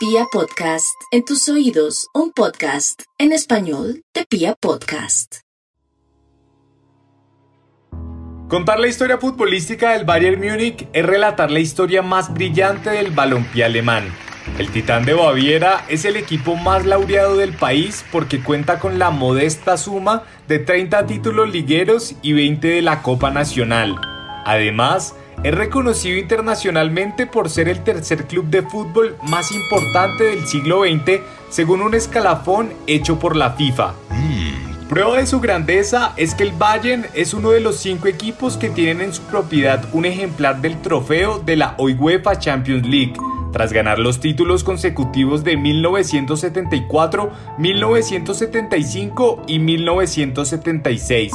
Pia Podcast, en tus oídos, un podcast en español de Pia Podcast. Contar la historia futbolística del Bayern Múnich es relatar la historia más brillante del balompié alemán. El Titán de Baviera es el equipo más laureado del país porque cuenta con la modesta suma de 30 títulos ligueros y 20 de la Copa Nacional. Además, es reconocido internacionalmente por ser el tercer club de fútbol más importante del siglo XX según un escalafón hecho por la FIFA. Prueba de su grandeza es que el Bayern es uno de los cinco equipos que tienen en su propiedad un ejemplar del trofeo de la UEFA Champions League, tras ganar los títulos consecutivos de 1974, 1975 y 1976.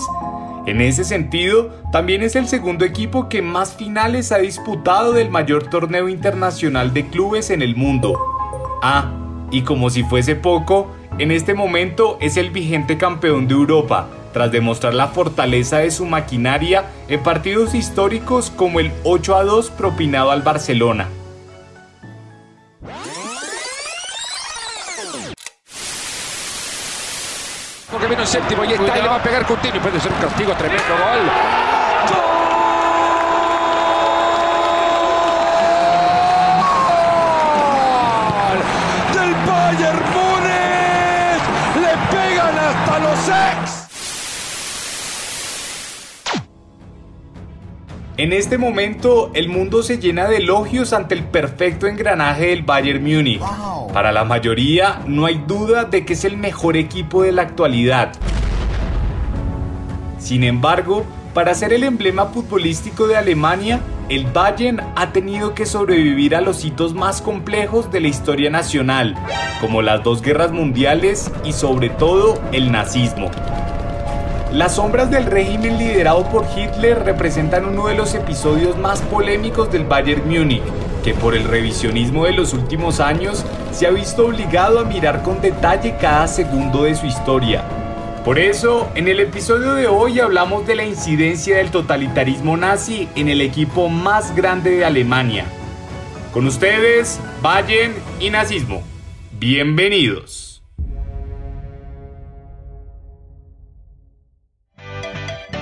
En ese sentido, también es el segundo equipo que más finales ha disputado del mayor torneo internacional de clubes en el mundo. Ah, y como si fuese poco, en este momento es el vigente campeón de Europa, tras demostrar la fortaleza de su maquinaria en partidos históricos como el 8 a 2 propinado al Barcelona. El séptimo y está y le va a pegar continuo. Puede ser un castigo tremendo gol. ¡Gol! Del Bayern Múnich. Le pegan hasta los ex. En este momento, el mundo se llena de elogios ante el perfecto engranaje del Bayern Múnich. Para la mayoría, no hay duda de que es el mejor equipo de la actualidad. Sin embargo, para ser el emblema futbolístico de Alemania, el Bayern ha tenido que sobrevivir a los hitos más complejos de la historia nacional, como las dos guerras mundiales y sobre todo el nazismo. Las sombras del régimen liderado por Hitler representan uno de los episodios más polémicos del Bayern Múnich, que por el revisionismo de los últimos años se ha visto obligado a mirar con detalle cada segundo de su historia. Por eso, en el episodio de hoy hablamos de la incidencia del totalitarismo nazi en el equipo más grande de Alemania. Con ustedes, Bayern y nazismo. Bienvenidos.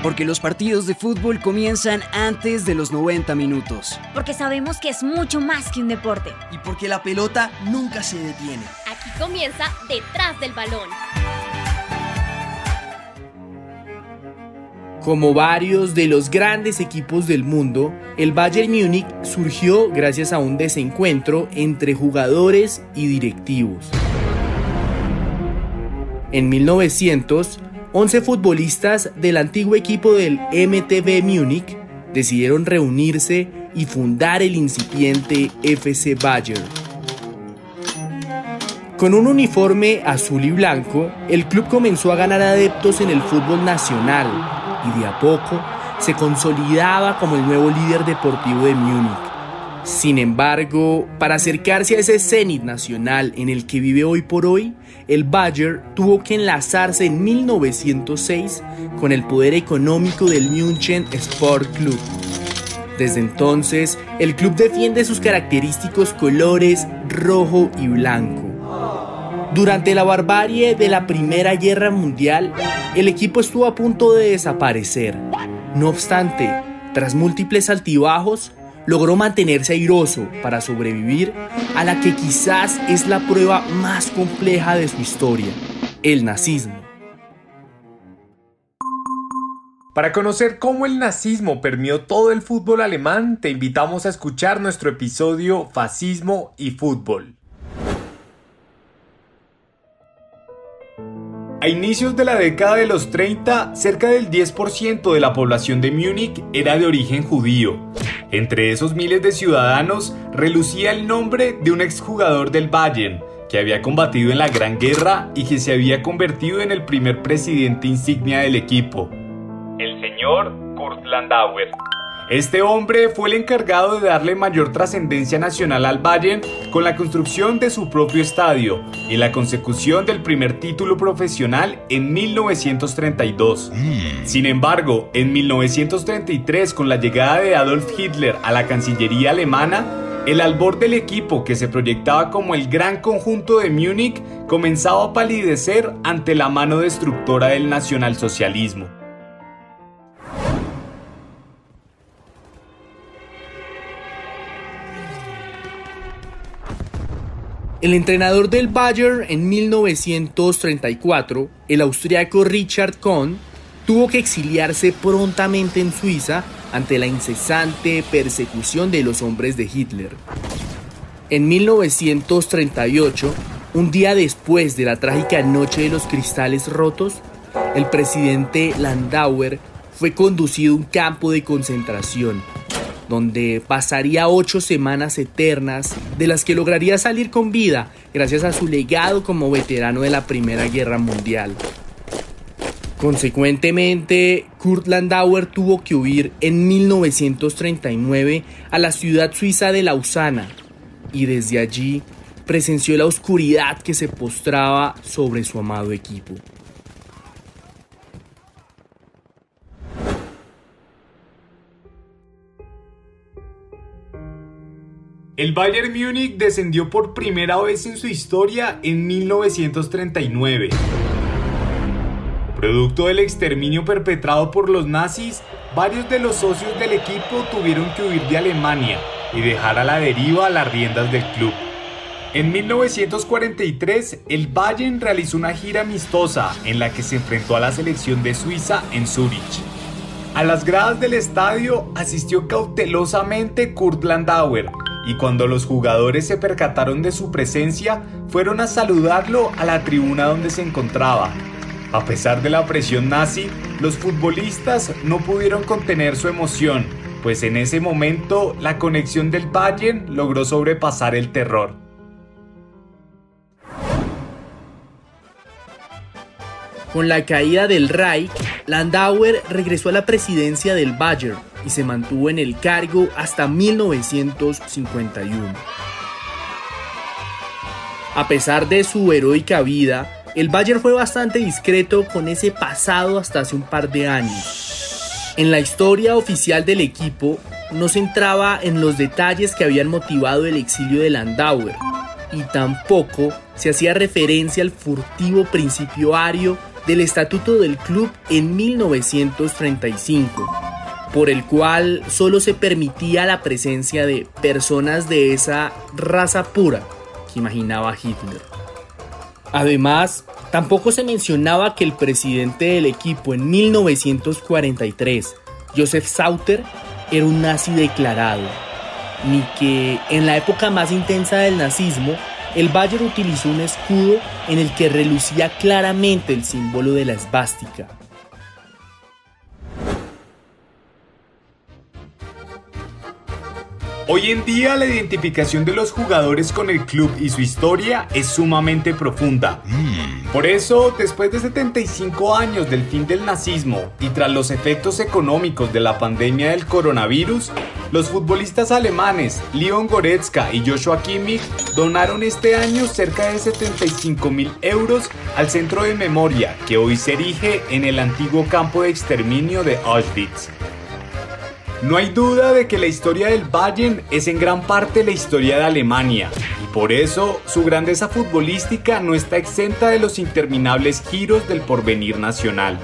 Porque los partidos de fútbol comienzan antes de los 90 minutos. Porque sabemos que es mucho más que un deporte. Y porque la pelota nunca se detiene. Aquí comienza Detrás del Balón. Como varios de los grandes equipos del mundo, el Bayern Múnich surgió gracias a un desencuentro entre jugadores y directivos. En 1900, 11 futbolistas del antiguo equipo del MTV Múnich decidieron reunirse y fundar el incipiente FC Bayern. Con un uniforme azul y blanco, el club comenzó a ganar adeptos en el fútbol nacional y de a poco se consolidaba como el nuevo líder deportivo de Múnich. Sin embargo, para acercarse a ese cenit nacional en el que vive hoy por hoy, el Bayern tuvo que enlazarse en 1906 con el poder económico del München Sport Club. Desde entonces, el club defiende sus característicos colores rojo y blanco. Durante la barbarie de la Primera Guerra Mundial, el equipo estuvo a punto de desaparecer. No obstante, tras múltiples altibajos, logró mantenerse airoso para sobrevivir a la que quizás es la prueba más compleja de su historia, el nazismo. Para conocer cómo el nazismo permeó todo el fútbol alemán, te invitamos a escuchar nuestro episodio Fascismo y Fútbol. A inicios de la década de los 30, cerca del 10% de la población de Múnich era de origen judío. Entre esos miles de ciudadanos relucía el nombre de un exjugador del Bayern, que había combatido en la Gran Guerra y que se había convertido en el primer presidente insignia del equipo, el señor Kurt Landauer. Este hombre fue el encargado de darle mayor trascendencia nacional al Bayern con la construcción de su propio estadio y la consecución del primer título profesional en 1932. Sin embargo, en 1933, con la llegada de Adolf Hitler a la Cancillería alemana, El albor del equipo, que se proyectaba como el gran conjunto de Múnich, comenzaba a palidecer ante la mano destructora del nacionalsocialismo. El entrenador del Bayern en 1934, el austriaco Richard Kohn, tuvo que exiliarse prontamente en Suiza ante la incesante persecución de los hombres de Hitler. En 1938, un día después de la trágica Noche de los Cristales Rotos, el presidente Landauer fue conducido a un campo de concentración donde pasaría ocho semanas eternas, de las que lograría salir con vida gracias a su legado como veterano de la Primera Guerra Mundial. Consecuentemente, Kurt Landauer tuvo que huir en 1939 a la ciudad suiza de Lausana y desde allí presenció la oscuridad que se postraba sobre su amado equipo. El Bayern Múnich descendió por primera vez en su historia en 1939. Producto del exterminio perpetrado por los nazis, varios de los socios del equipo tuvieron que huir de Alemania y dejar a la deriva las riendas del club. En 1943, el Bayern realizó una gira amistosa en la que se enfrentó a la selección de Suiza en Zurich. A las gradas del estadio asistió cautelosamente Kurt Landauer, y cuando los jugadores se percataron de su presencia, fueron a saludarlo a la tribuna donde se encontraba. A pesar de la presión nazi, los futbolistas no pudieron contener su emoción, pues en ese momento la conexión del Bayern logró sobrepasar el terror. Con la caída del Reich, Landauer regresó a la presidencia del Bayern y se mantuvo en el cargo hasta 1951. A pesar de su heroica vida, el Bayern fue bastante discreto con ese pasado hasta hace un par de años. En la historia oficial del equipo no se entraba en los detalles que habían motivado el exilio de Landauer y tampoco se hacía referencia al furtivo principio del estatuto del club en 1935 por el cual solo se permitía la presencia de personas de esa raza pura que imaginaba Hitler. Además, tampoco se mencionaba que el presidente del equipo en 1943, Joseph Sauter, era un nazi declarado, ni que en la época más intensa del nazismo, el Bayern utilizó un escudo en el que relucía claramente el símbolo de la esvástica. Hoy en día la identificación de los jugadores con el club y su historia es sumamente profunda. Por eso, después de 75 años del fin del nazismo y tras los efectos económicos de la pandemia del coronavirus, los futbolistas alemanes Leon Goretzka y Joshua Kimmich donaron este año cerca de 75 mil euros al centro de memoria que hoy se erige en el antiguo campo de exterminio de Auschwitz. No hay duda de que la historia del Bayern es en gran parte la historia de Alemania, y por eso su grandeza futbolística no está exenta de los interminables giros del porvenir nacional.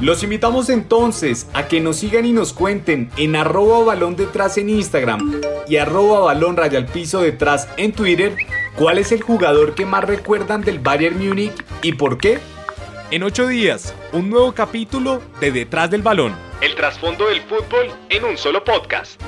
Los invitamos entonces a que nos sigan y nos cuenten en arroba balón detrás en Instagram y arroba balón detrás en Twitter cuál es el jugador que más recuerdan del Bayern Múnich y por qué. En ocho días, un nuevo capítulo de Detrás del Balón. El trasfondo del fútbol en un solo podcast.